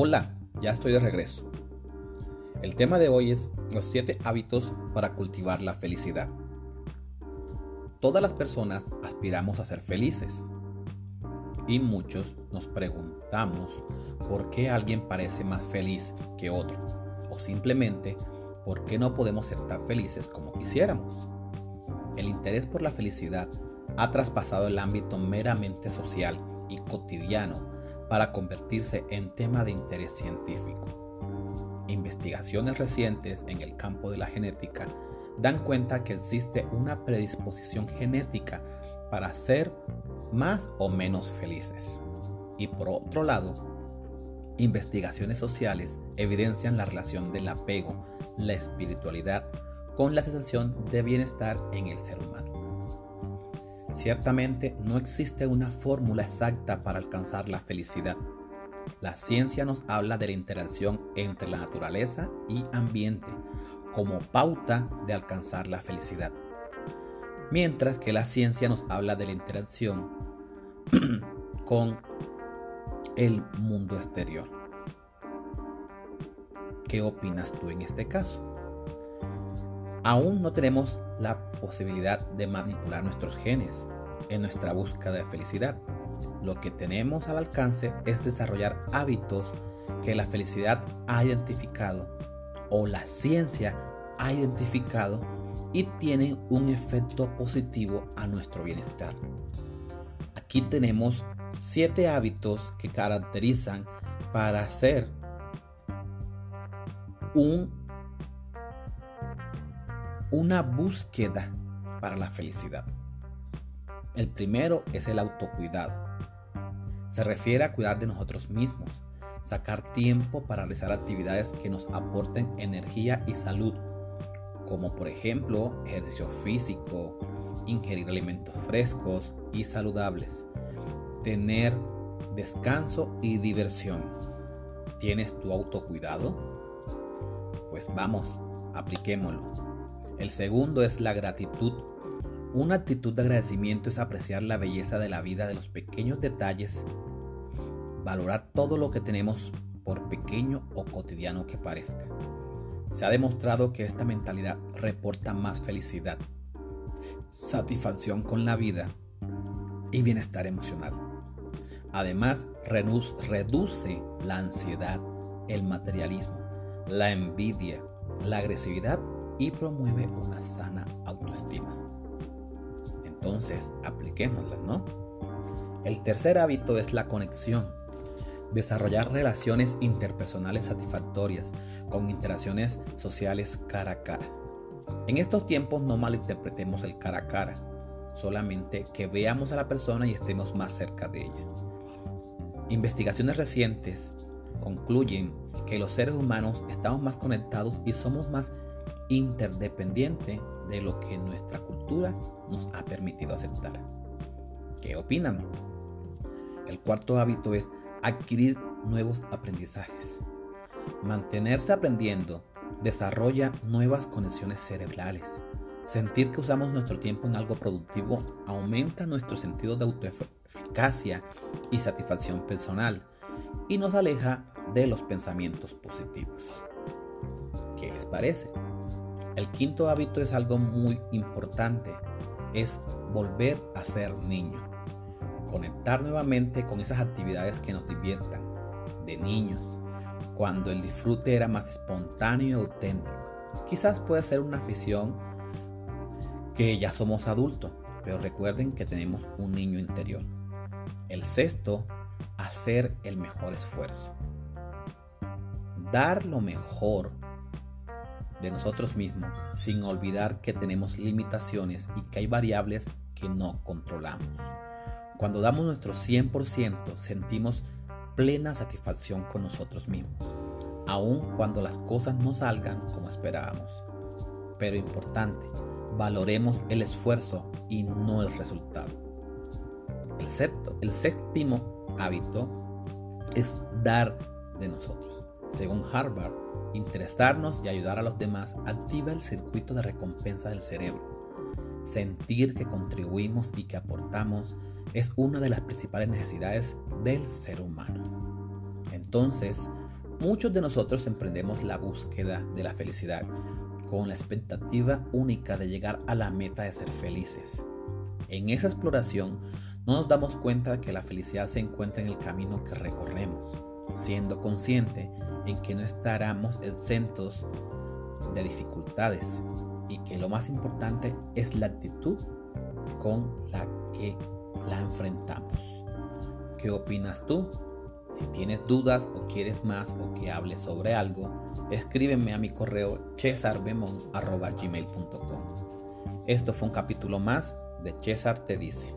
Hola, ya estoy de regreso. El tema de hoy es los 7 hábitos para cultivar la felicidad. Todas las personas aspiramos a ser felices y muchos nos preguntamos por qué alguien parece más feliz que otro o simplemente por qué no podemos ser tan felices como quisiéramos. El interés por la felicidad ha traspasado el ámbito meramente social y cotidiano para convertirse en tema de interés científico. Investigaciones recientes en el campo de la genética dan cuenta que existe una predisposición genética para ser más o menos felices. Y por otro lado, investigaciones sociales evidencian la relación del apego, la espiritualidad, con la sensación de bienestar en el ser humano. Ciertamente no existe una fórmula exacta para alcanzar la felicidad. La ciencia nos habla de la interacción entre la naturaleza y ambiente como pauta de alcanzar la felicidad mientras que la ciencia nos habla de la interacción con el mundo exterior. ¿Qué opinas tú en este caso? Aún no tenemos la posibilidad de manipular nuestros genes en nuestra búsqueda de felicidad. Lo que tenemos al alcance es desarrollar hábitos que la felicidad ha identificado o la ciencia ha identificado y tienen un efecto positivo a nuestro bienestar. Aquí tenemos siete hábitos que caracterizan para hacer un, una búsqueda para la felicidad. El primero es el autocuidado. Se refiere a cuidar de nosotros mismos, sacar tiempo para realizar actividades que nos aporten energía y salud como por ejemplo ejercicio físico, ingerir alimentos frescos y saludables, tener descanso y diversión. ¿Tienes tu autocuidado? Pues vamos, apliquémoslo. El segundo es la gratitud. Una actitud de agradecimiento es apreciar la belleza de la vida de los pequeños detalles, valorar todo lo que tenemos por pequeño o cotidiano que parezca. Se ha demostrado que esta mentalidad reporta más felicidad, satisfacción con la vida y bienestar emocional. Además, reduce la ansiedad, el materialismo, la envidia, la agresividad y promueve una sana autoestima. Entonces, apliquémosla, ¿no? El tercer hábito es la conexión desarrollar relaciones interpersonales satisfactorias con interacciones sociales cara a cara. En estos tiempos no malinterpretemos el cara a cara, solamente que veamos a la persona y estemos más cerca de ella. Investigaciones recientes concluyen que los seres humanos estamos más conectados y somos más interdependientes de lo que nuestra cultura nos ha permitido aceptar. ¿Qué opinan? El cuarto hábito es adquirir nuevos aprendizajes. Mantenerse aprendiendo desarrolla nuevas conexiones cerebrales. Sentir que usamos nuestro tiempo en algo productivo aumenta nuestro sentido de autoeficacia y satisfacción personal y nos aleja de los pensamientos positivos. ¿Qué les parece? El quinto hábito es algo muy importante, es volver a ser niño conectar nuevamente con esas actividades que nos diviertan de niños, cuando el disfrute era más espontáneo y auténtico. Quizás puede ser una afición que ya somos adultos, pero recuerden que tenemos un niño interior. El sexto, hacer el mejor esfuerzo. Dar lo mejor de nosotros mismos sin olvidar que tenemos limitaciones y que hay variables que no controlamos. Cuando damos nuestro 100%, sentimos plena satisfacción con nosotros mismos, aun cuando las cosas no salgan como esperábamos. Pero importante, valoremos el esfuerzo y no el resultado. El, el séptimo hábito es dar de nosotros. Según Harvard, interesarnos y ayudar a los demás activa el circuito de recompensa del cerebro. Sentir que contribuimos y que aportamos es una de las principales necesidades del ser humano. Entonces, Muchos de nosotros emprendemos la búsqueda de la felicidad con la expectativa única de llegar a la meta de ser felices. En esa exploración no nos damos cuenta de que la felicidad se encuentra en el camino que recorremos, siendo consciente en que no estaremos exentos de dificultades y que lo más importante es la actitud con la que la enfrentamos. ¿Qué opinas tú? Si tienes dudas o quieres más o que hable sobre algo, escríbeme a mi correo cesarbemon.gmail.com Esto fue un capítulo más de César Te Dice.